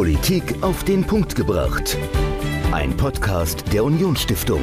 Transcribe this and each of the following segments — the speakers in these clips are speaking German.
Politik auf den Punkt gebracht. Ein Podcast der Unionsstiftung.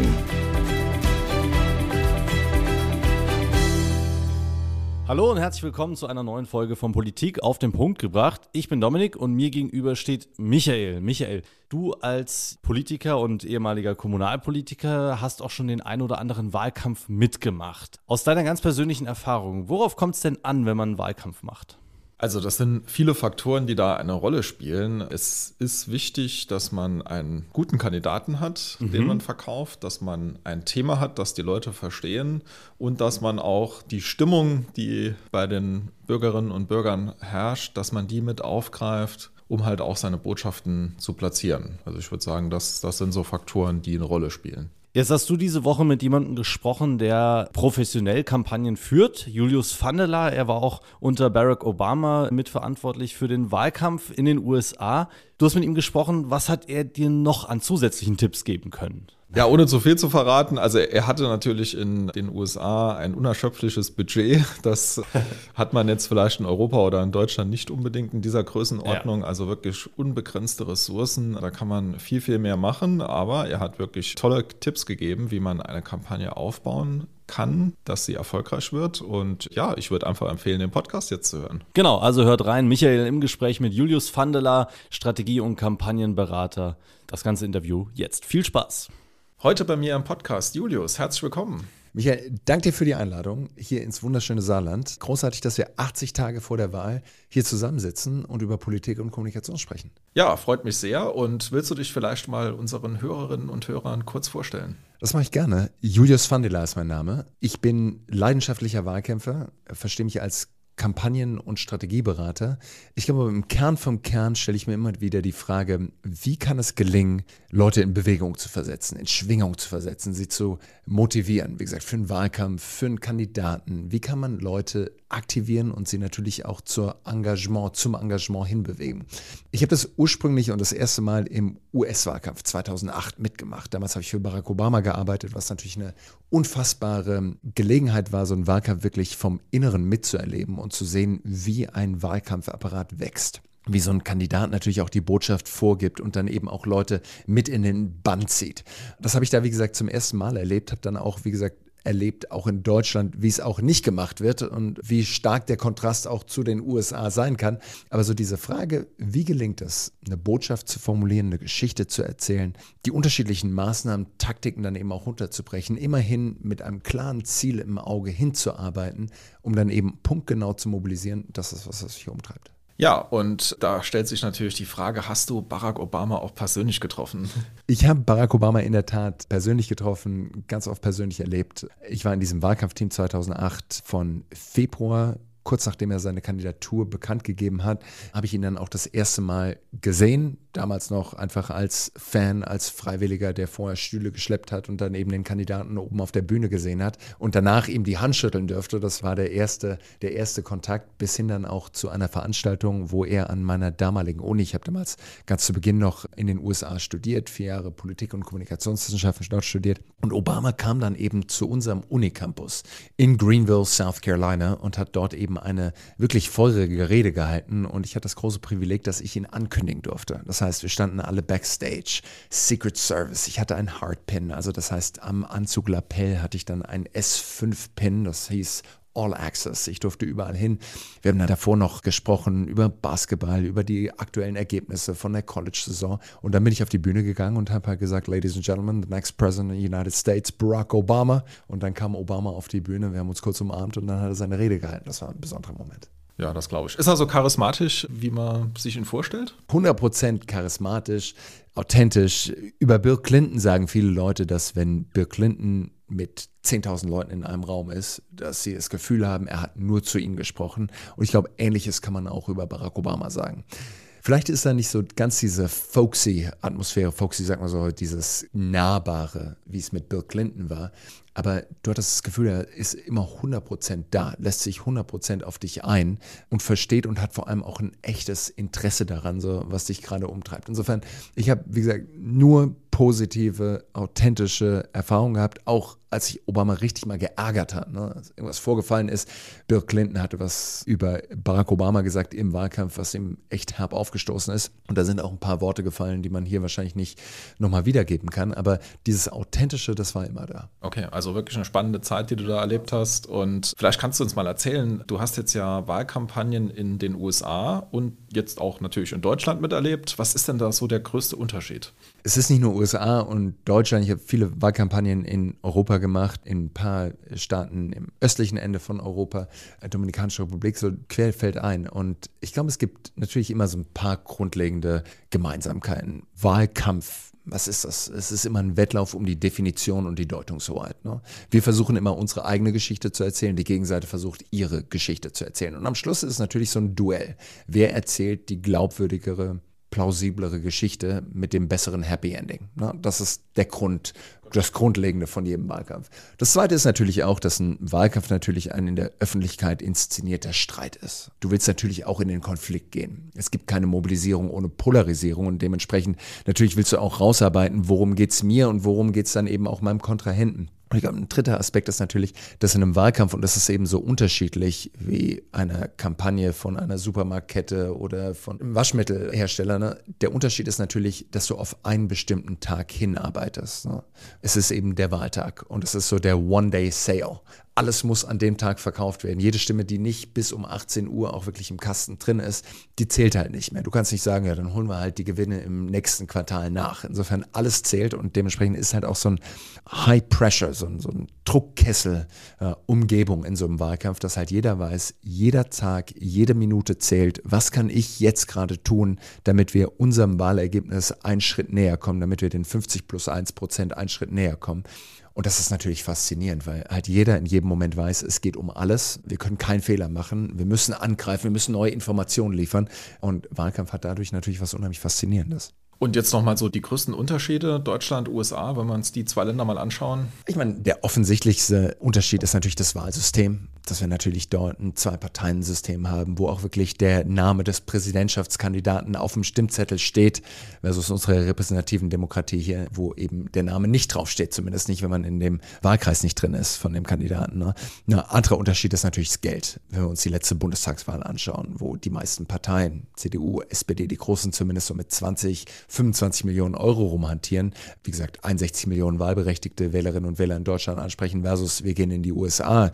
Hallo und herzlich willkommen zu einer neuen Folge von Politik auf den Punkt gebracht. Ich bin Dominik und mir gegenüber steht Michael. Michael, du als Politiker und ehemaliger Kommunalpolitiker hast auch schon den ein oder anderen Wahlkampf mitgemacht. Aus deiner ganz persönlichen Erfahrung, worauf kommt es denn an, wenn man einen Wahlkampf macht? Also das sind viele Faktoren, die da eine Rolle spielen. Es ist wichtig, dass man einen guten Kandidaten hat, mhm. den man verkauft, dass man ein Thema hat, das die Leute verstehen und dass man auch die Stimmung, die bei den Bürgerinnen und Bürgern herrscht, dass man die mit aufgreift, um halt auch seine Botschaften zu platzieren. Also ich würde sagen, das, das sind so Faktoren, die eine Rolle spielen. Jetzt hast du diese Woche mit jemandem gesprochen, der professionell Kampagnen führt. Julius Vandela, er war auch unter Barack Obama mitverantwortlich für den Wahlkampf in den USA. Du hast mit ihm gesprochen. Was hat er dir noch an zusätzlichen Tipps geben können? Ja, ohne zu viel zu verraten, also er hatte natürlich in den USA ein unerschöpfliches Budget. Das hat man jetzt vielleicht in Europa oder in Deutschland nicht unbedingt in dieser Größenordnung. Ja. Also wirklich unbegrenzte Ressourcen. Da kann man viel, viel mehr machen. Aber er hat wirklich tolle Tipps gegeben, wie man eine Kampagne aufbauen kann, dass sie erfolgreich wird. Und ja, ich würde einfach empfehlen, den Podcast jetzt zu hören. Genau, also hört rein. Michael im Gespräch mit Julius Vandela, Strategie- und Kampagnenberater. Das ganze Interview jetzt. Viel Spaß. Heute bei mir im Podcast Julius, herzlich willkommen. Michael, danke dir für die Einladung hier ins wunderschöne Saarland. Großartig, dass wir 80 Tage vor der Wahl hier zusammensitzen und über Politik und Kommunikation sprechen. Ja, freut mich sehr. Und willst du dich vielleicht mal unseren Hörerinnen und Hörern kurz vorstellen? Das mache ich gerne. Julius Vandela ist mein Name. Ich bin leidenschaftlicher Wahlkämpfer, verstehe mich als Kampagnen- und Strategieberater. Ich glaube, im Kern vom Kern stelle ich mir immer wieder die Frage, wie kann es gelingen, Leute in Bewegung zu versetzen, in Schwingung zu versetzen, sie zu motivieren, wie gesagt, für einen Wahlkampf, für einen Kandidaten. Wie kann man Leute aktivieren und sie natürlich auch zur Engagement, zum Engagement hinbewegen? Ich habe das ursprünglich und das erste Mal im US-Wahlkampf 2008 mitgemacht. Damals habe ich für Barack Obama gearbeitet, was natürlich eine unfassbare Gelegenheit war, so einen Wahlkampf wirklich vom Inneren mitzuerleben zu sehen, wie ein Wahlkampfapparat wächst wie so ein Kandidat natürlich auch die Botschaft vorgibt und dann eben auch Leute mit in den Band zieht. Das habe ich da, wie gesagt, zum ersten Mal erlebt, habe dann auch, wie gesagt, erlebt, auch in Deutschland, wie es auch nicht gemacht wird und wie stark der Kontrast auch zu den USA sein kann. Aber so diese Frage, wie gelingt es, eine Botschaft zu formulieren, eine Geschichte zu erzählen, die unterschiedlichen Maßnahmen, Taktiken dann eben auch runterzubrechen, immerhin mit einem klaren Ziel im Auge hinzuarbeiten, um dann eben punktgenau zu mobilisieren, das ist was, was sich umtreibt. Ja, und da stellt sich natürlich die Frage, hast du Barack Obama auch persönlich getroffen? Ich habe Barack Obama in der Tat persönlich getroffen, ganz oft persönlich erlebt. Ich war in diesem Wahlkampfteam 2008 von Februar kurz nachdem er seine Kandidatur bekannt gegeben hat, habe ich ihn dann auch das erste Mal gesehen. Damals noch einfach als Fan, als Freiwilliger, der vorher Stühle geschleppt hat und dann eben den Kandidaten oben auf der Bühne gesehen hat und danach ihm die Hand schütteln dürfte. Das war der erste, der erste Kontakt, bis hin dann auch zu einer Veranstaltung, wo er an meiner damaligen Uni, ich habe damals ganz zu Beginn noch in den USA studiert, vier Jahre Politik und Kommunikationswissenschaften dort studiert. Und Obama kam dann eben zu unserem Unicampus in Greenville, South Carolina und hat dort eben eine wirklich feurige Rede gehalten und ich hatte das große Privileg, dass ich ihn ankündigen durfte. Das heißt, wir standen alle backstage, Secret Service, ich hatte einen Hardpin, also das heißt, am Anzuglapell hatte ich dann einen S5-Pin, das hieß All Access. Ich durfte überall hin. Wir haben da davor noch gesprochen über Basketball, über die aktuellen Ergebnisse von der College-Saison. Und dann bin ich auf die Bühne gegangen und habe halt gesagt, Ladies and Gentlemen, the next President of the United States, Barack Obama. Und dann kam Obama auf die Bühne, wir haben uns kurz umarmt und dann hat er seine Rede gehalten. Das war ein besonderer Moment. Ja, das glaube ich. Ist er so charismatisch, wie man sich ihn vorstellt? 100% charismatisch, authentisch. Über Bill Clinton sagen viele Leute, dass wenn Bill Clinton mit 10.000 Leuten in einem Raum ist, dass sie das Gefühl haben, er hat nur zu ihnen gesprochen. Und ich glaube, ähnliches kann man auch über Barack Obama sagen. Vielleicht ist da nicht so ganz diese folksy Atmosphäre, folksy sagt man so, dieses Nahbare, wie es mit Bill Clinton war. Aber du hattest das Gefühl, er ist immer 100% da, lässt sich 100% auf dich ein und versteht und hat vor allem auch ein echtes Interesse daran, so was dich gerade umtreibt. Insofern, ich habe, wie gesagt, nur positive, authentische Erfahrungen gehabt, auch als sich Obama richtig mal geärgert hat, ne? als irgendwas vorgefallen ist. Bill Clinton hatte was über Barack Obama gesagt im Wahlkampf, was ihm echt herb aufgestoßen ist. Und da sind auch ein paar Worte gefallen, die man hier wahrscheinlich nicht nochmal wiedergeben kann. Aber dieses Authentische, das war immer da. Okay, also wirklich eine spannende Zeit, die du da erlebt hast. Und vielleicht kannst du uns mal erzählen, du hast jetzt ja Wahlkampagnen in den USA und jetzt auch natürlich in Deutschland miterlebt. Was ist denn da so der größte Unterschied? Es ist nicht nur USA und Deutschland. Ich habe viele Wahlkampagnen in Europa gemacht, in ein paar Staaten im östlichen Ende von Europa, Dominikanische Republik, so quer fällt ein. Und ich glaube, es gibt natürlich immer so ein paar grundlegende Gemeinsamkeiten. Wahlkampf was ist das? Es ist immer ein Wettlauf um die Definition und die Deutungshoheit. Ne? Wir versuchen immer unsere eigene Geschichte zu erzählen, die Gegenseite versucht ihre Geschichte zu erzählen. Und am Schluss ist es natürlich so ein Duell. Wer erzählt die glaubwürdigere, plausiblere Geschichte mit dem besseren Happy Ending? Ne? Das ist der Grund, das Grundlegende von jedem Wahlkampf. Das Zweite ist natürlich auch, dass ein Wahlkampf natürlich ein in der Öffentlichkeit inszenierter Streit ist. Du willst natürlich auch in den Konflikt gehen. Es gibt keine Mobilisierung ohne Polarisierung und dementsprechend natürlich willst du auch rausarbeiten, worum geht es mir und worum geht es dann eben auch meinem Kontrahenten. Und ich glaube, ein dritter Aspekt ist natürlich, dass in einem Wahlkampf, und das ist eben so unterschiedlich wie eine Kampagne von einer Supermarktkette oder von einem Waschmittelhersteller, ne? der Unterschied ist natürlich, dass du auf einen bestimmten Tag hinarbeitest. Ne? Es ist eben der Wahltag und es ist so der One-Day-Sale alles muss an dem Tag verkauft werden. Jede Stimme, die nicht bis um 18 Uhr auch wirklich im Kasten drin ist, die zählt halt nicht mehr. Du kannst nicht sagen, ja, dann holen wir halt die Gewinne im nächsten Quartal nach. Insofern alles zählt und dementsprechend ist halt auch so ein High Pressure, so ein, so ein Druckkessel äh, Umgebung in so einem Wahlkampf, dass halt jeder weiß, jeder Tag, jede Minute zählt. Was kann ich jetzt gerade tun, damit wir unserem Wahlergebnis einen Schritt näher kommen, damit wir den 50 plus 1 Prozent einen Schritt näher kommen. Und das ist natürlich faszinierend, weil halt jeder in jedem Moment weiß, es geht um alles. Wir können keinen Fehler machen. Wir müssen angreifen. Wir müssen neue Informationen liefern. Und Wahlkampf hat dadurch natürlich was unheimlich Faszinierendes. Und jetzt nochmal so die größten Unterschiede Deutschland, USA, wenn wir uns die zwei Länder mal anschauen. Ich meine, der offensichtlichste Unterschied ist natürlich das Wahlsystem, dass wir natürlich dort ein Zwei-Parteien-System haben, wo auch wirklich der Name des Präsidentschaftskandidaten auf dem Stimmzettel steht, versus unsere repräsentativen Demokratie hier, wo eben der Name nicht draufsteht, zumindest nicht, wenn man in dem Wahlkreis nicht drin ist von dem Kandidaten. Ne? Ein anderer Unterschied ist natürlich das Geld, wenn wir uns die letzte Bundestagswahl anschauen, wo die meisten Parteien, CDU, SPD, die großen zumindest so mit 20, 25 Millionen Euro rumhantieren. Wie gesagt, 61 Millionen wahlberechtigte Wählerinnen und Wähler in Deutschland ansprechen versus wir gehen in die USA,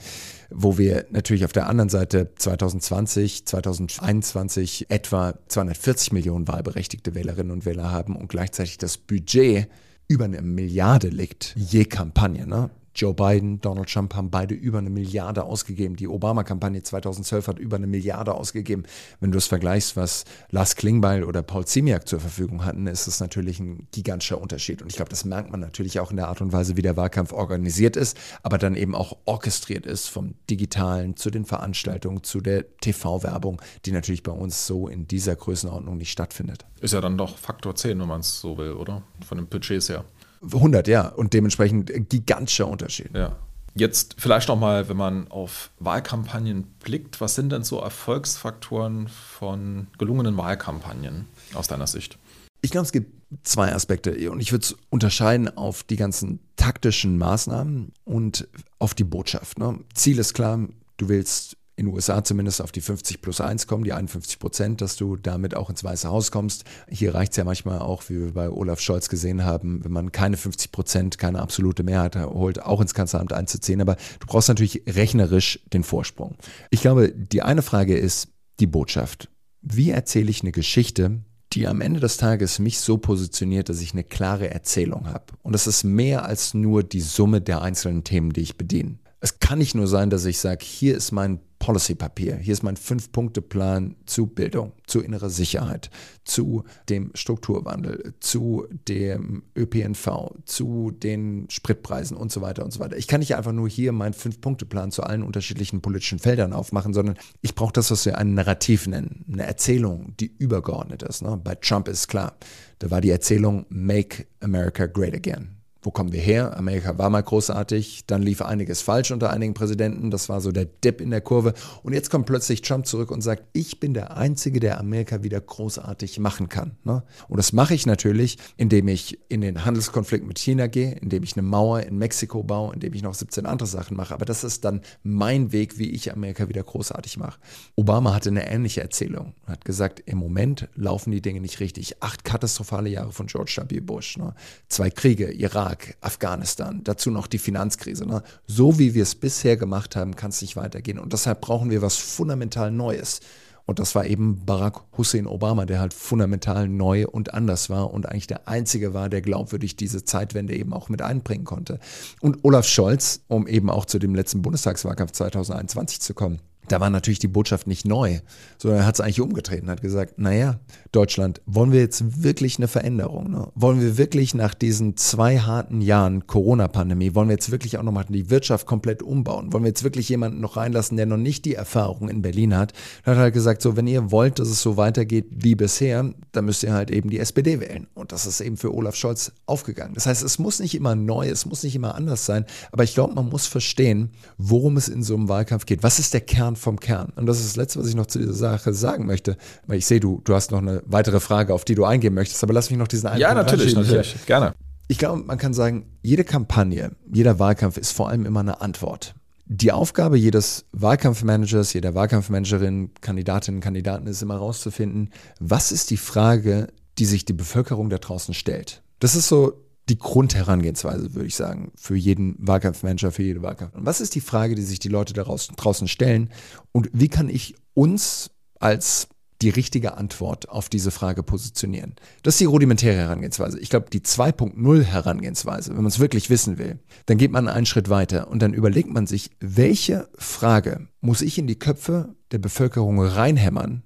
wo wir natürlich auf der anderen Seite 2020, 2021 etwa 240 Millionen wahlberechtigte Wählerinnen und Wähler haben und gleichzeitig das Budget über eine Milliarde liegt, je Kampagne. Ne? Joe Biden, Donald Trump haben beide über eine Milliarde ausgegeben. Die Obama-Kampagne 2012 hat über eine Milliarde ausgegeben. Wenn du es vergleichst, was Lars Klingbeil oder Paul Ziemiak zur Verfügung hatten, ist es natürlich ein gigantischer Unterschied. Und ich glaube, das merkt man natürlich auch in der Art und Weise, wie der Wahlkampf organisiert ist, aber dann eben auch orchestriert ist, vom Digitalen zu den Veranstaltungen, zu der TV-Werbung, die natürlich bei uns so in dieser Größenordnung nicht stattfindet. Ist ja dann doch Faktor 10, wenn man es so will, oder? Von den Budgets her. 100, ja. Und dementsprechend gigantischer Unterschied. Ja. Jetzt vielleicht noch mal, wenn man auf Wahlkampagnen blickt, was sind denn so Erfolgsfaktoren von gelungenen Wahlkampagnen aus deiner Sicht? Ich glaube, es gibt zwei Aspekte und ich würde es unterscheiden auf die ganzen taktischen Maßnahmen und auf die Botschaft. Ne? Ziel ist klar, du willst in den USA zumindest auf die 50 plus 1 kommen, die 51 Prozent, dass du damit auch ins Weiße Haus kommst. Hier reicht es ja manchmal auch, wie wir bei Olaf Scholz gesehen haben, wenn man keine 50 Prozent, keine absolute Mehrheit holt, auch ins Kanzleramt einzuziehen. Aber du brauchst natürlich rechnerisch den Vorsprung. Ich glaube, die eine Frage ist die Botschaft. Wie erzähle ich eine Geschichte, die am Ende des Tages mich so positioniert, dass ich eine klare Erzählung habe? Und das ist mehr als nur die Summe der einzelnen Themen, die ich bediene. Es kann nicht nur sein, dass ich sage, hier ist mein Policy-Papier. Hier ist mein Fünf-Punkte-Plan zu Bildung, zu innerer Sicherheit, zu dem Strukturwandel, zu dem ÖPNV, zu den Spritpreisen und so weiter und so weiter. Ich kann nicht einfach nur hier meinen Fünf-Punkte-Plan zu allen unterschiedlichen politischen Feldern aufmachen, sondern ich brauche das, was wir ein Narrativ nennen, eine Erzählung, die übergeordnet ist. Ne? Bei Trump ist klar, da war die Erzählung Make America Great Again. Wo kommen wir her? Amerika war mal großartig, dann lief einiges falsch unter einigen Präsidenten, das war so der Dip in der Kurve. Und jetzt kommt plötzlich Trump zurück und sagt, ich bin der Einzige, der Amerika wieder großartig machen kann. Ne? Und das mache ich natürlich, indem ich in den Handelskonflikt mit China gehe, indem ich eine Mauer in Mexiko baue, indem ich noch 17 andere Sachen mache. Aber das ist dann mein Weg, wie ich Amerika wieder großartig mache. Obama hatte eine ähnliche Erzählung. Er hat gesagt, im Moment laufen die Dinge nicht richtig. Acht katastrophale Jahre von George W. Bush. Ne? Zwei Kriege, Irak, Irak, Afghanistan, dazu noch die Finanzkrise. Ne? So wie wir es bisher gemacht haben, kann es nicht weitergehen. Und deshalb brauchen wir was fundamental Neues. Und das war eben Barack Hussein Obama, der halt fundamental neu und anders war und eigentlich der Einzige war, der glaubwürdig diese Zeitwende eben auch mit einbringen konnte. Und Olaf Scholz, um eben auch zu dem letzten Bundestagswahlkampf 2021 zu kommen, da war natürlich die Botschaft nicht neu, sondern er hat es eigentlich umgetreten, hat gesagt, naja, Deutschland, wollen wir jetzt wirklich eine Veränderung? Ne? Wollen wir wirklich nach diesen zwei harten Jahren Corona-Pandemie, wollen wir jetzt wirklich auch nochmal die Wirtschaft komplett umbauen? Wollen wir jetzt wirklich jemanden noch reinlassen, der noch nicht die Erfahrung in Berlin hat? Er hat halt gesagt, so, wenn ihr wollt, dass es so weitergeht wie bisher, dann müsst ihr halt eben die SPD wählen. Und das ist eben für Olaf Scholz aufgegangen. Das heißt, es muss nicht immer neu, es muss nicht immer anders sein, aber ich glaube, man muss verstehen, worum es in so einem Wahlkampf geht. Was ist der Kern Kern vom Kern. Und das ist das Letzte, was ich noch zu dieser Sache sagen möchte. Weil ich sehe, du, du hast noch eine weitere Frage, auf die du eingehen möchtest, aber lass mich noch diesen einen Ja, natürlich, natürlich, gerne. Ich glaube, man kann sagen, jede Kampagne, jeder Wahlkampf ist vor allem immer eine Antwort. Die Aufgabe jedes Wahlkampfmanagers, jeder Wahlkampfmanagerin, Kandidatinnen, Kandidaten ist immer herauszufinden, was ist die Frage, die sich die Bevölkerung da draußen stellt. Das ist so die Grundherangehensweise, würde ich sagen, für jeden Wahlkampfmanager, für jede Wahlkampf. Und was ist die Frage, die sich die Leute daraus, draußen stellen? Und wie kann ich uns als die richtige Antwort auf diese Frage positionieren? Das ist die rudimentäre Herangehensweise. Ich glaube, die 2.0 Herangehensweise, wenn man es wirklich wissen will, dann geht man einen Schritt weiter und dann überlegt man sich, welche Frage muss ich in die Köpfe der Bevölkerung reinhämmern,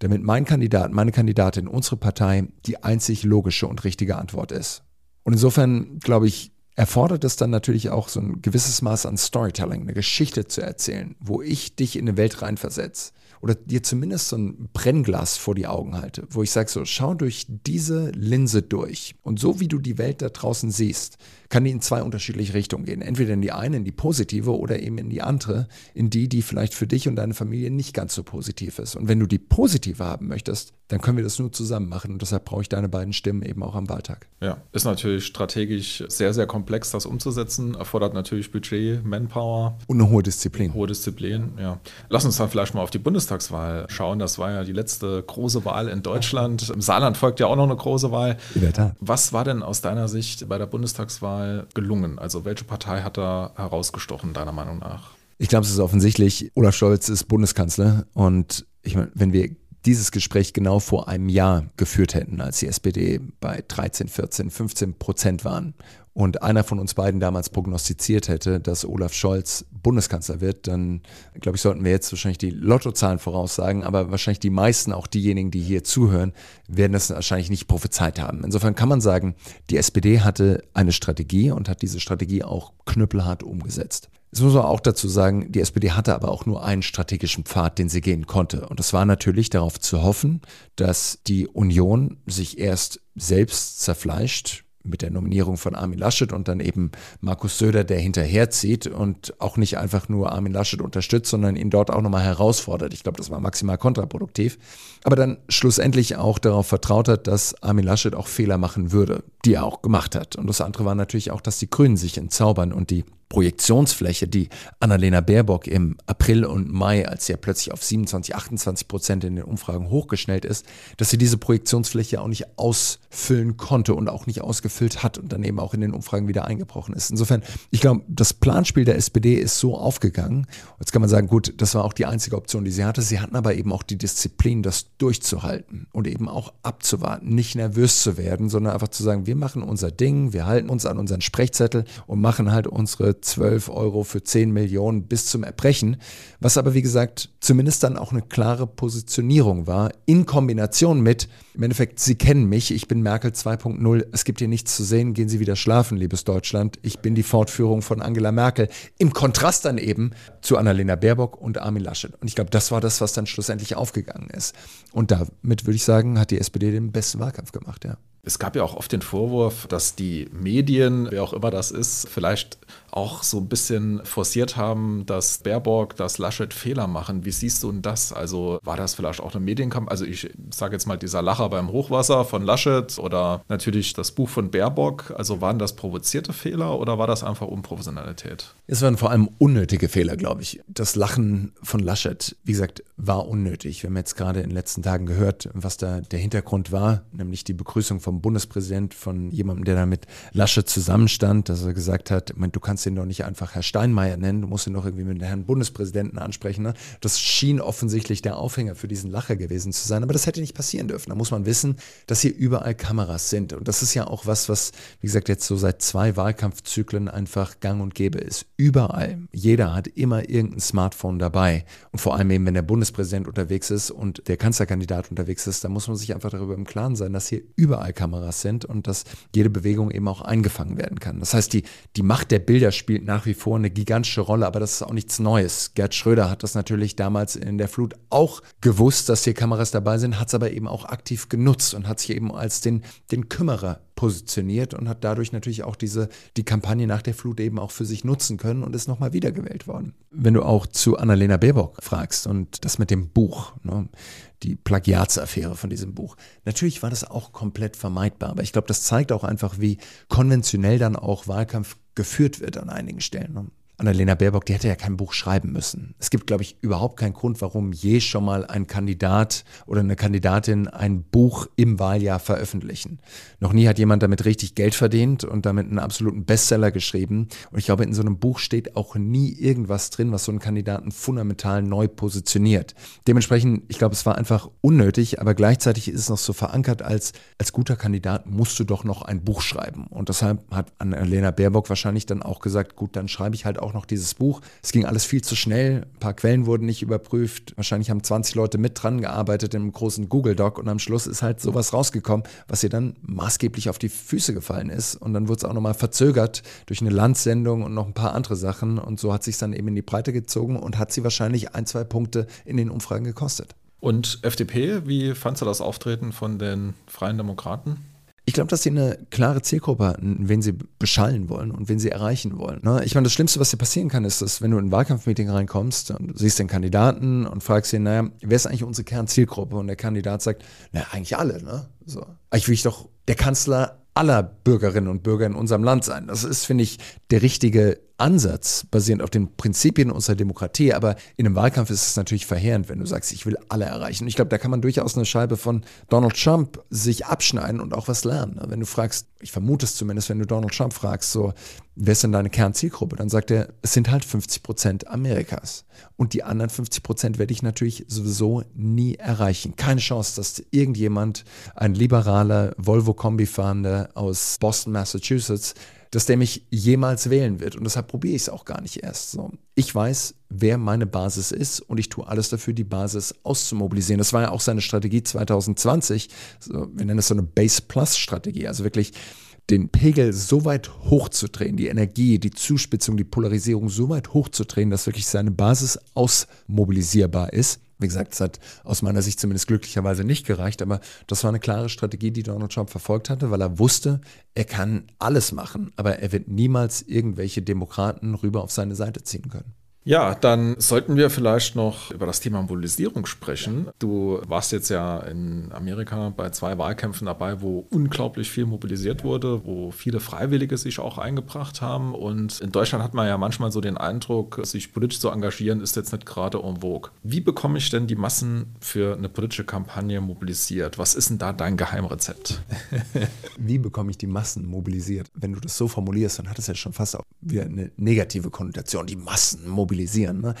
damit mein Kandidat, meine Kandidatin, unsere Partei die einzig logische und richtige Antwort ist. Und insofern, glaube ich, erfordert es dann natürlich auch so ein gewisses Maß an Storytelling, eine Geschichte zu erzählen, wo ich dich in eine Welt reinversetze oder dir zumindest so ein Brennglas vor die Augen halte, wo ich sage so, schau durch diese Linse durch. Und so wie du die Welt da draußen siehst, kann die in zwei unterschiedliche Richtungen gehen. Entweder in die eine, in die positive oder eben in die andere, in die, die vielleicht für dich und deine Familie nicht ganz so positiv ist. Und wenn du die positive haben möchtest, dann können wir das nur zusammen machen. Und deshalb brauche ich deine beiden Stimmen eben auch am Wahltag. Ja, ist natürlich strategisch sehr, sehr komplex, das umzusetzen. Erfordert natürlich Budget, Manpower. Und eine hohe Disziplin. Hohe Disziplin, ja. Lass uns dann vielleicht mal auf die Bundestagswahl schauen. Das war ja die letzte große Wahl in Deutschland. Im Saarland folgt ja auch noch eine große Wahl. In der Tat. Was war denn aus deiner Sicht bei der Bundestagswahl Wahl gelungen? Also welche Partei hat da herausgestochen, deiner Meinung nach? Ich glaube, es ist offensichtlich, Olaf Scholz ist Bundeskanzler und ich meine, wenn wir dieses Gespräch genau vor einem Jahr geführt hätten, als die SPD bei 13, 14, 15 Prozent waren und einer von uns beiden damals prognostiziert hätte, dass Olaf Scholz Bundeskanzler wird, dann glaube ich, sollten wir jetzt wahrscheinlich die Lottozahlen voraussagen, aber wahrscheinlich die meisten, auch diejenigen, die hier zuhören, werden das wahrscheinlich nicht prophezeit haben. Insofern kann man sagen, die SPD hatte eine Strategie und hat diese Strategie auch knüppelhart umgesetzt. Es muss man auch dazu sagen, die SPD hatte aber auch nur einen strategischen Pfad, den sie gehen konnte. Und das war natürlich darauf zu hoffen, dass die Union sich erst selbst zerfleischt, mit der Nominierung von Armin Laschet und dann eben Markus Söder, der hinterherzieht und auch nicht einfach nur Armin Laschet unterstützt, sondern ihn dort auch nochmal herausfordert. Ich glaube, das war maximal kontraproduktiv. Aber dann schlussendlich auch darauf vertraut hat, dass Armin Laschet auch Fehler machen würde, die er auch gemacht hat. Und das andere war natürlich auch, dass die Grünen sich entzaubern und die Projektionsfläche, die Annalena Baerbock im April und Mai, als sie ja plötzlich auf 27, 28 Prozent in den Umfragen hochgeschnellt ist, dass sie diese Projektionsfläche auch nicht ausfüllen konnte und auch nicht ausgefüllt hat und dann eben auch in den Umfragen wieder eingebrochen ist. Insofern, ich glaube, das Planspiel der SPD ist so aufgegangen. Jetzt kann man sagen, gut, das war auch die einzige Option, die sie hatte. Sie hatten aber eben auch die Disziplin, das durchzuhalten und eben auch abzuwarten, nicht nervös zu werden, sondern einfach zu sagen, wir machen unser Ding, wir halten uns an unseren Sprechzettel und machen halt unsere 12 Euro für 10 Millionen bis zum Erbrechen, was aber wie gesagt zumindest dann auch eine klare Positionierung war, in Kombination mit, im Endeffekt, Sie kennen mich, ich bin Merkel 2.0, es gibt hier nichts zu sehen, gehen Sie wieder schlafen, liebes Deutschland, ich bin die Fortführung von Angela Merkel, im Kontrast dann eben zu Annalena Baerbock und Armin Laschet. Und ich glaube, das war das, was dann schlussendlich aufgegangen ist. Und damit würde ich sagen, hat die SPD den besten Wahlkampf gemacht, ja. Es gab ja auch oft den Vorwurf, dass die Medien, wer auch immer das ist, vielleicht auch so ein bisschen forciert haben, dass Baerbock, dass Laschet Fehler machen. Wie siehst du denn das? Also war das vielleicht auch eine Medienkampagne? Also ich sage jetzt mal dieser Lacher beim Hochwasser von Laschet oder natürlich das Buch von Baerbock. Also waren das provozierte Fehler oder war das einfach Unprofessionalität? Es waren vor allem unnötige Fehler, glaube ich. Das Lachen von Laschet, wie gesagt, war unnötig. Wir haben jetzt gerade in den letzten Tagen gehört, was da der Hintergrund war, nämlich die Begrüßung vom Bundespräsident von jemandem, der da mit Laschet zusammenstand, dass er gesagt hat, du kannst ihn doch nicht einfach Herr Steinmeier nennen, du musst ihn doch irgendwie mit dem Herrn Bundespräsidenten ansprechen. Ne? Das schien offensichtlich der Aufhänger für diesen Lacher gewesen zu sein, aber das hätte nicht passieren dürfen. Da muss man wissen, dass hier überall Kameras sind und das ist ja auch was, was, wie gesagt, jetzt so seit zwei Wahlkampfzyklen einfach gang und gäbe ist. Überall. Jeder hat immer irgendein Smartphone dabei und vor allem eben, wenn der Bundespräsident unterwegs ist und der Kanzlerkandidat unterwegs ist, da muss man sich einfach darüber im Klaren sein, dass hier überall Kameras sind und dass jede Bewegung eben auch eingefangen werden kann. Das heißt, die, die Macht der Bilder spielt nach wie vor eine gigantische Rolle, aber das ist auch nichts Neues. Gerd Schröder hat das natürlich damals in der Flut auch gewusst, dass hier Kameras dabei sind, hat es aber eben auch aktiv genutzt und hat sich eben als den, den Kümmerer positioniert und hat dadurch natürlich auch diese, die Kampagne nach der Flut eben auch für sich nutzen können und ist nochmal wiedergewählt worden. Wenn du auch zu Annalena Baerbock fragst und das mit dem Buch, ne, die Plagiatsaffäre von diesem Buch. Natürlich war das auch komplett vermeidbar, aber ich glaube, das zeigt auch einfach, wie konventionell dann auch Wahlkampf geführt wird an einigen Stellen. Annalena Baerbock, die hätte ja kein Buch schreiben müssen. Es gibt, glaube ich, überhaupt keinen Grund, warum je schon mal ein Kandidat oder eine Kandidatin ein Buch im Wahljahr veröffentlichen. Noch nie hat jemand damit richtig Geld verdient und damit einen absoluten Bestseller geschrieben. Und ich glaube, in so einem Buch steht auch nie irgendwas drin, was so einen Kandidaten fundamental neu positioniert. Dementsprechend, ich glaube, es war einfach unnötig, aber gleichzeitig ist es noch so verankert, als, als guter Kandidat musst du doch noch ein Buch schreiben. Und deshalb hat Annalena Baerbock wahrscheinlich dann auch gesagt, gut, dann schreibe ich halt auch auch noch dieses Buch. Es ging alles viel zu schnell. Ein paar Quellen wurden nicht überprüft. Wahrscheinlich haben 20 Leute mit dran gearbeitet im großen Google Doc und am Schluss ist halt sowas rausgekommen, was ihr dann maßgeblich auf die Füße gefallen ist. Und dann wurde es auch nochmal verzögert durch eine Landsendung und noch ein paar andere Sachen. Und so hat sich dann eben in die Breite gezogen und hat sie wahrscheinlich ein, zwei Punkte in den Umfragen gekostet. Und FDP, wie fandst du das Auftreten von den Freien Demokraten? Ich glaube, dass sie eine klare Zielgruppe hatten, wen sie beschallen wollen und wen sie erreichen wollen. Ne? Ich meine, das Schlimmste, was dir passieren kann, ist, dass wenn du in ein Wahlkampfmeeting reinkommst und du siehst den Kandidaten und fragst ihn, naja, wer ist eigentlich unsere Kernzielgruppe? Und der Kandidat sagt, naja, eigentlich alle, ne? So. Eigentlich will ich doch der Kanzler aller Bürgerinnen und Bürger in unserem Land sein. Das ist, finde ich, der richtige Ansatz, basierend auf den Prinzipien unserer Demokratie. Aber in einem Wahlkampf ist es natürlich verheerend, wenn du sagst, ich will alle erreichen. Und ich glaube, da kann man durchaus eine Scheibe von Donald Trump sich abschneiden und auch was lernen. Wenn du fragst, ich vermute es zumindest, wenn du Donald Trump fragst, so, wer ist denn deine Kernzielgruppe? Dann sagt er, es sind halt 50 Prozent Amerikas. Und die anderen 50 Prozent werde ich natürlich sowieso nie erreichen. Keine Chance, dass irgendjemand, ein liberaler Volvo-Kombi-Fahrender aus Boston, Massachusetts, dass der mich jemals wählen wird. Und deshalb probiere ich es auch gar nicht erst. So. Ich weiß, wer meine Basis ist und ich tue alles dafür, die Basis auszumobilisieren. Das war ja auch seine Strategie 2020. So, wir nennen es so eine Base-Plus-Strategie. Also wirklich den Pegel so weit hochzudrehen, die Energie, die Zuspitzung, die Polarisierung so weit hochzudrehen, dass wirklich seine Basis ausmobilisierbar ist. Wie gesagt, es hat aus meiner Sicht zumindest glücklicherweise nicht gereicht, aber das war eine klare Strategie, die Donald Trump verfolgt hatte, weil er wusste, er kann alles machen, aber er wird niemals irgendwelche Demokraten rüber auf seine Seite ziehen können. Ja, dann sollten wir vielleicht noch über das Thema Mobilisierung sprechen. Du warst jetzt ja in Amerika bei zwei Wahlkämpfen dabei, wo unglaublich viel mobilisiert wurde, wo viele Freiwillige sich auch eingebracht haben. Und in Deutschland hat man ja manchmal so den Eindruck, sich politisch zu engagieren, ist jetzt nicht gerade en vogue. Wie bekomme ich denn die Massen für eine politische Kampagne mobilisiert? Was ist denn da dein Geheimrezept? Wie bekomme ich die Massen mobilisiert? Wenn du das so formulierst, dann hat es ja schon fast auch wieder eine negative Konnotation, die Massen mobilisiert mobilisieren. Ne?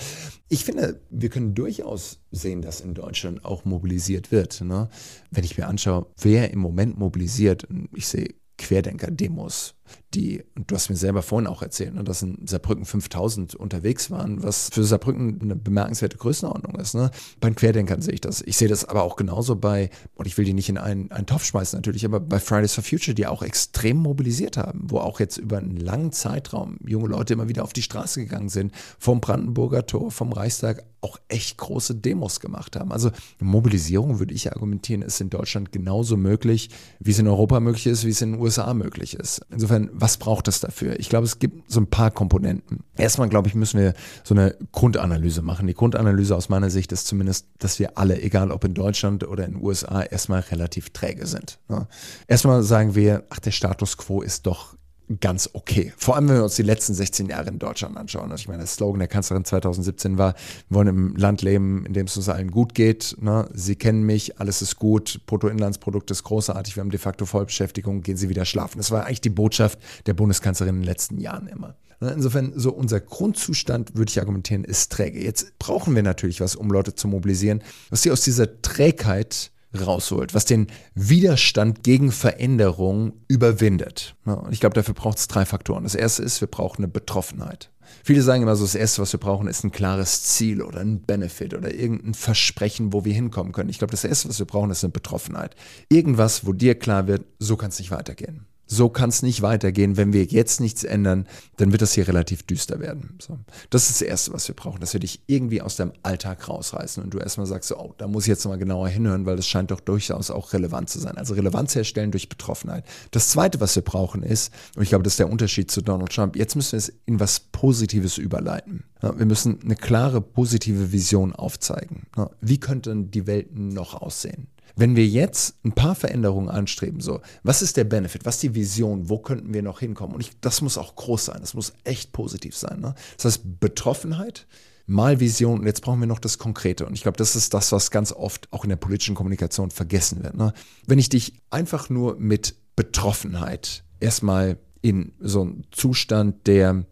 Ich finde, wir können durchaus sehen, dass in Deutschland auch mobilisiert wird. Ne? Wenn ich mir anschaue, wer im Moment mobilisiert, ich sehe Querdenker-Demos. Die, und du hast mir selber vorhin auch erzählt, ne, dass in Saarbrücken 5000 unterwegs waren, was für Saarbrücken eine bemerkenswerte Größenordnung ist. Ne? Bei den Querdenkern sehe ich das. Ich sehe das aber auch genauso bei, und ich will die nicht in einen, einen Topf schmeißen natürlich, aber bei Fridays for Future, die auch extrem mobilisiert haben, wo auch jetzt über einen langen Zeitraum junge Leute immer wieder auf die Straße gegangen sind, vom Brandenburger Tor, vom Reichstag, auch echt große Demos gemacht haben. Also Mobilisierung, würde ich argumentieren, ist in Deutschland genauso möglich, wie es in Europa möglich ist, wie es in den USA möglich ist. Insofern, was braucht es dafür? Ich glaube, es gibt so ein paar Komponenten. Erstmal, glaube ich, müssen wir so eine Grundanalyse machen. Die Grundanalyse aus meiner Sicht ist zumindest, dass wir alle, egal ob in Deutschland oder in den USA, erstmal relativ träge sind. Ne? Erstmal sagen wir, ach, der Status quo ist doch ganz okay. Vor allem, wenn wir uns die letzten 16 Jahre in Deutschland anschauen. Also ich meine, der Slogan der Kanzlerin 2017 war, wir wollen im Land leben, in dem es uns allen gut geht. Ne? Sie kennen mich, alles ist gut, Bruttoinlandsprodukt ist großartig, wir haben de facto Vollbeschäftigung, gehen Sie wieder schlafen. Das war eigentlich die Botschaft der Bundeskanzlerin in den letzten Jahren immer. Ne? Insofern, so unser Grundzustand, würde ich argumentieren, ist träge. Jetzt brauchen wir natürlich was, um Leute zu mobilisieren, was sie aus dieser Trägheit rausholt, was den Widerstand gegen Veränderung überwindet. Und ich glaube, dafür braucht es drei Faktoren. Das erste ist, wir brauchen eine Betroffenheit. Viele sagen immer so, das Erste, was wir brauchen, ist ein klares Ziel oder ein Benefit oder irgendein Versprechen, wo wir hinkommen können. Ich glaube, das Erste, was wir brauchen, ist eine Betroffenheit. Irgendwas, wo dir klar wird, so kann es nicht weitergehen so kann es nicht weitergehen. Wenn wir jetzt nichts ändern, dann wird das hier relativ düster werden. So. Das ist das Erste, was wir brauchen, dass wir dich irgendwie aus deinem Alltag rausreißen und du erstmal sagst, oh, da muss ich jetzt mal genauer hinhören, weil das scheint doch durchaus auch relevant zu sein. Also Relevanz herstellen durch Betroffenheit. Das Zweite, was wir brauchen, ist, und ich glaube, das ist der Unterschied zu Donald Trump, jetzt müssen wir es in was Positives überleiten. Wir müssen eine klare positive Vision aufzeigen. Wie könnte die Welt noch aussehen? Wenn wir jetzt ein paar Veränderungen anstreben, so, was ist der Benefit, was ist die Vision, wo könnten wir noch hinkommen? Und ich, das muss auch groß sein, das muss echt positiv sein. Ne? Das heißt, Betroffenheit, mal Vision und jetzt brauchen wir noch das Konkrete. Und ich glaube, das ist das, was ganz oft auch in der politischen Kommunikation vergessen wird. Ne? Wenn ich dich einfach nur mit Betroffenheit erstmal in so einen Zustand der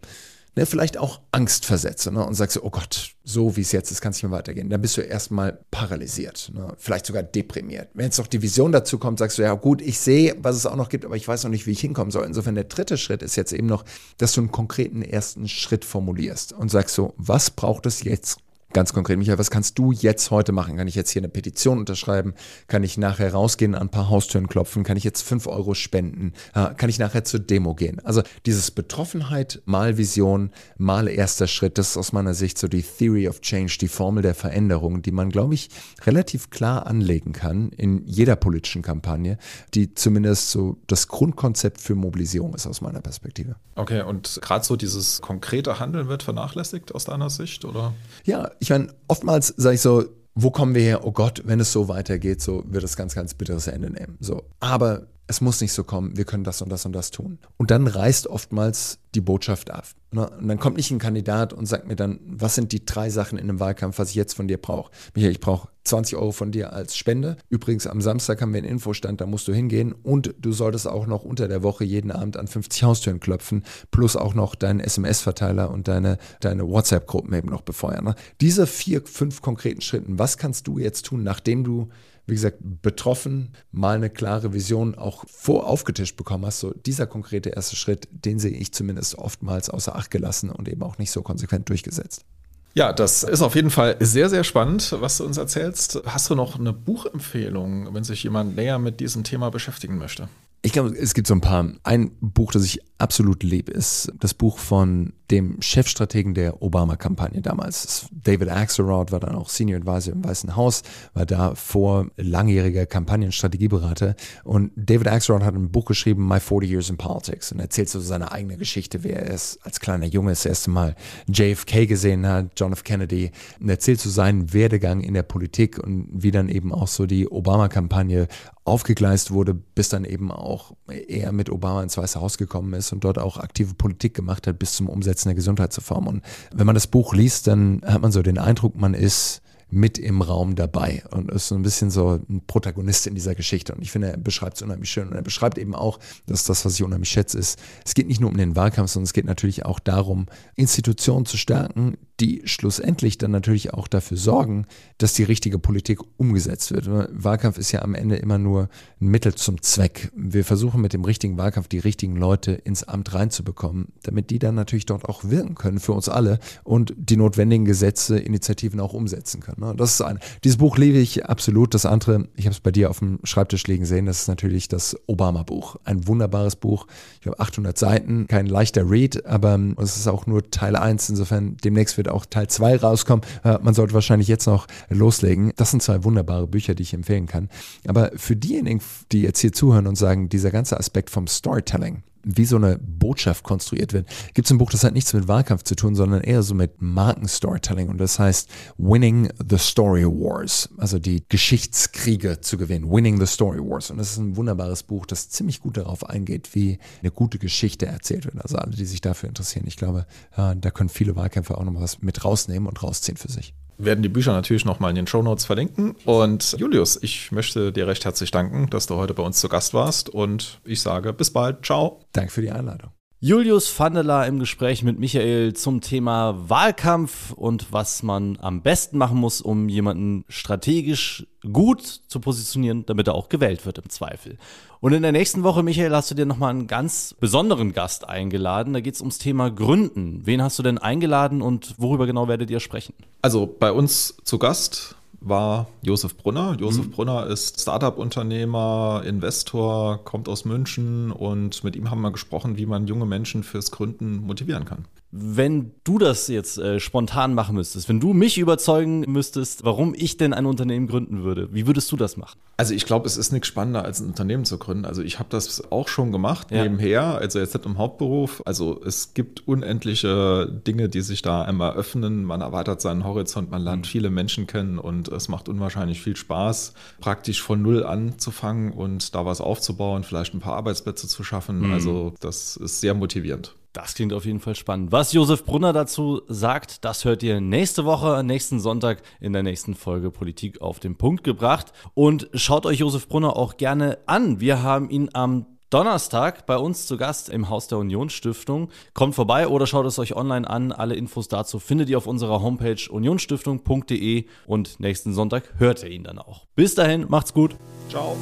ne, vielleicht auch Angst versetze ne, und sagst, oh Gott, so wie es jetzt ist, kann es nicht mehr weitergehen. Dann bist du erstmal paralysiert, ne, vielleicht sogar deprimiert. Wenn jetzt noch die Vision dazu kommt, sagst du, ja gut, ich sehe, was es auch noch gibt, aber ich weiß noch nicht, wie ich hinkommen soll. Insofern der dritte Schritt ist jetzt eben noch, dass du einen konkreten ersten Schritt formulierst und sagst so, was braucht es jetzt Ganz konkret, Michael, was kannst du jetzt heute machen? Kann ich jetzt hier eine Petition unterschreiben? Kann ich nachher rausgehen, an ein paar Haustüren klopfen? Kann ich jetzt fünf Euro spenden? Kann ich nachher zur Demo gehen? Also dieses Betroffenheit mal Vision, mal erster Schritt, das ist aus meiner Sicht so die Theory of Change, die Formel der Veränderung, die man, glaube ich, relativ klar anlegen kann in jeder politischen Kampagne, die zumindest so das Grundkonzept für Mobilisierung ist aus meiner Perspektive. Okay, und gerade so dieses konkrete Handeln wird vernachlässigt aus deiner Sicht, oder? Ja, ich meine, oftmals sage ich so, wo kommen wir her? Oh Gott, wenn es so weitergeht, so wird es ganz, ganz bitteres Ende nehmen. So. Aber es muss nicht so kommen, wir können das und das und das tun. Und dann reißt oftmals die Botschaft ab. Ne? Und dann kommt nicht ein Kandidat und sagt mir dann, was sind die drei Sachen in einem Wahlkampf, was ich jetzt von dir brauche. Michael, ich brauche 20 Euro von dir als Spende. Übrigens, am Samstag haben wir einen Infostand, da musst du hingehen und du solltest auch noch unter der Woche jeden Abend an 50 Haustüren klopfen, plus auch noch deinen SMS-Verteiler und deine, deine WhatsApp-Gruppen eben noch befeuern. Ne? Diese vier, fünf konkreten Schritten, was kannst du jetzt tun, nachdem du wie gesagt, betroffen, mal eine klare Vision auch vor aufgetischt bekommen hast, so dieser konkrete erste Schritt, den sehe ich zumindest oftmals außer Acht gelassen und eben auch nicht so konsequent durchgesetzt. Ja, das ist auf jeden Fall sehr, sehr spannend, was du uns erzählst. Hast du noch eine Buchempfehlung, wenn sich jemand näher mit diesem Thema beschäftigen möchte? Ich glaube, es gibt so ein paar. Ein Buch, das ich absolut liebe, ist das Buch von dem Chefstrategen der Obama-Kampagne damals. David Axelrod war dann auch Senior Advisor im Weißen Haus, war da vor langjähriger Kampagnenstrategieberater. Und David Axelrod hat ein Buch geschrieben, My 40 Years in Politics, und erzählt so seine eigene Geschichte, wie er es als kleiner Junge das erste Mal JFK gesehen hat, John F. Kennedy, und erzählt so seinen Werdegang in der Politik und wie dann eben auch so die Obama-Kampagne aufgegleist wurde, bis dann eben auch er mit Obama ins Weiße Haus gekommen ist und dort auch aktive Politik gemacht hat bis zum Umsetzen der Gesundheitsreform. Und wenn man das Buch liest, dann hat man so den Eindruck, man ist mit im Raum dabei und ist so ein bisschen so ein Protagonist in dieser Geschichte. Und ich finde, er beschreibt es unheimlich schön. Und er beschreibt eben auch, dass das, was ich unheimlich schätze, ist, es geht nicht nur um den Wahlkampf, sondern es geht natürlich auch darum, Institutionen zu stärken, die schlussendlich dann natürlich auch dafür sorgen, dass die richtige Politik umgesetzt wird. Wahlkampf ist ja am Ende immer nur ein Mittel zum Zweck. Wir versuchen mit dem richtigen Wahlkampf die richtigen Leute ins Amt reinzubekommen, damit die dann natürlich dort auch wirken können für uns alle und die notwendigen Gesetze, Initiativen auch umsetzen können. Ne? Das ist ein, dieses Buch liebe ich absolut. Das andere, ich habe es bei dir auf dem Schreibtisch liegen sehen, das ist natürlich das Obama-Buch. Ein wunderbares Buch. Ich habe 800 Seiten, kein leichter Read, aber es ist auch nur Teil 1. Insofern demnächst wird auch Teil 2 rauskommen. Äh, man sollte wahrscheinlich jetzt noch loslegen. Das sind zwei wunderbare Bücher, die ich empfehlen kann. Aber für diejenigen, die jetzt hier zuhören und sagen, dieser ganze Aspekt vom Storytelling, wie so eine Botschaft konstruiert wird. Gibt es ein Buch, das hat nichts mit Wahlkampf zu tun, sondern eher so mit Markenstorytelling und das heißt Winning the Story Wars, also die Geschichtskriege zu gewinnen, Winning the Story Wars. Und das ist ein wunderbares Buch, das ziemlich gut darauf eingeht, wie eine gute Geschichte erzählt wird. Also alle, die sich dafür interessieren, ich glaube, da können viele Wahlkämpfer auch noch was mit rausnehmen und rausziehen für sich werden die Bücher natürlich nochmal in den Show Notes verlinken. Und Julius, ich möchte dir recht herzlich danken, dass du heute bei uns zu Gast warst. Und ich sage bis bald. Ciao. Danke für die Einladung. Julius Vandela im Gespräch mit Michael zum Thema Wahlkampf und was man am besten machen muss, um jemanden strategisch gut zu positionieren, damit er auch gewählt wird im Zweifel. Und in der nächsten Woche, Michael, hast du dir nochmal einen ganz besonderen Gast eingeladen. Da geht es ums Thema Gründen. Wen hast du denn eingeladen und worüber genau werdet ihr sprechen? Also bei uns zu Gast war Josef Brunner. Josef mhm. Brunner ist Startup-Unternehmer, Investor, kommt aus München und mit ihm haben wir gesprochen, wie man junge Menschen fürs Gründen motivieren kann. Wenn du das jetzt äh, spontan machen müsstest, wenn du mich überzeugen müsstest, warum ich denn ein Unternehmen gründen würde, wie würdest du das machen? Also ich glaube, es ist nichts spannender, als ein Unternehmen zu gründen. Also ich habe das auch schon gemacht, ja. nebenher, also jetzt nicht im Hauptberuf. Also es gibt unendliche Dinge, die sich da einmal öffnen. Man erweitert seinen Horizont, man lernt mhm. viele Menschen kennen und es macht unwahrscheinlich viel Spaß, praktisch von null anzufangen und da was aufzubauen, vielleicht ein paar Arbeitsplätze zu schaffen. Mhm. Also das ist sehr motivierend. Das klingt auf jeden Fall spannend. Was Josef Brunner dazu sagt, das hört ihr nächste Woche, nächsten Sonntag in der nächsten Folge Politik auf den Punkt gebracht. Und schaut euch Josef Brunner auch gerne an. Wir haben ihn am Donnerstag bei uns zu Gast im Haus der Unionsstiftung. Kommt vorbei oder schaut es euch online an. Alle Infos dazu findet ihr auf unserer Homepage unionsstiftung.de und nächsten Sonntag hört ihr ihn dann auch. Bis dahin, macht's gut. Ciao.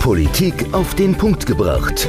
Politik auf den Punkt gebracht.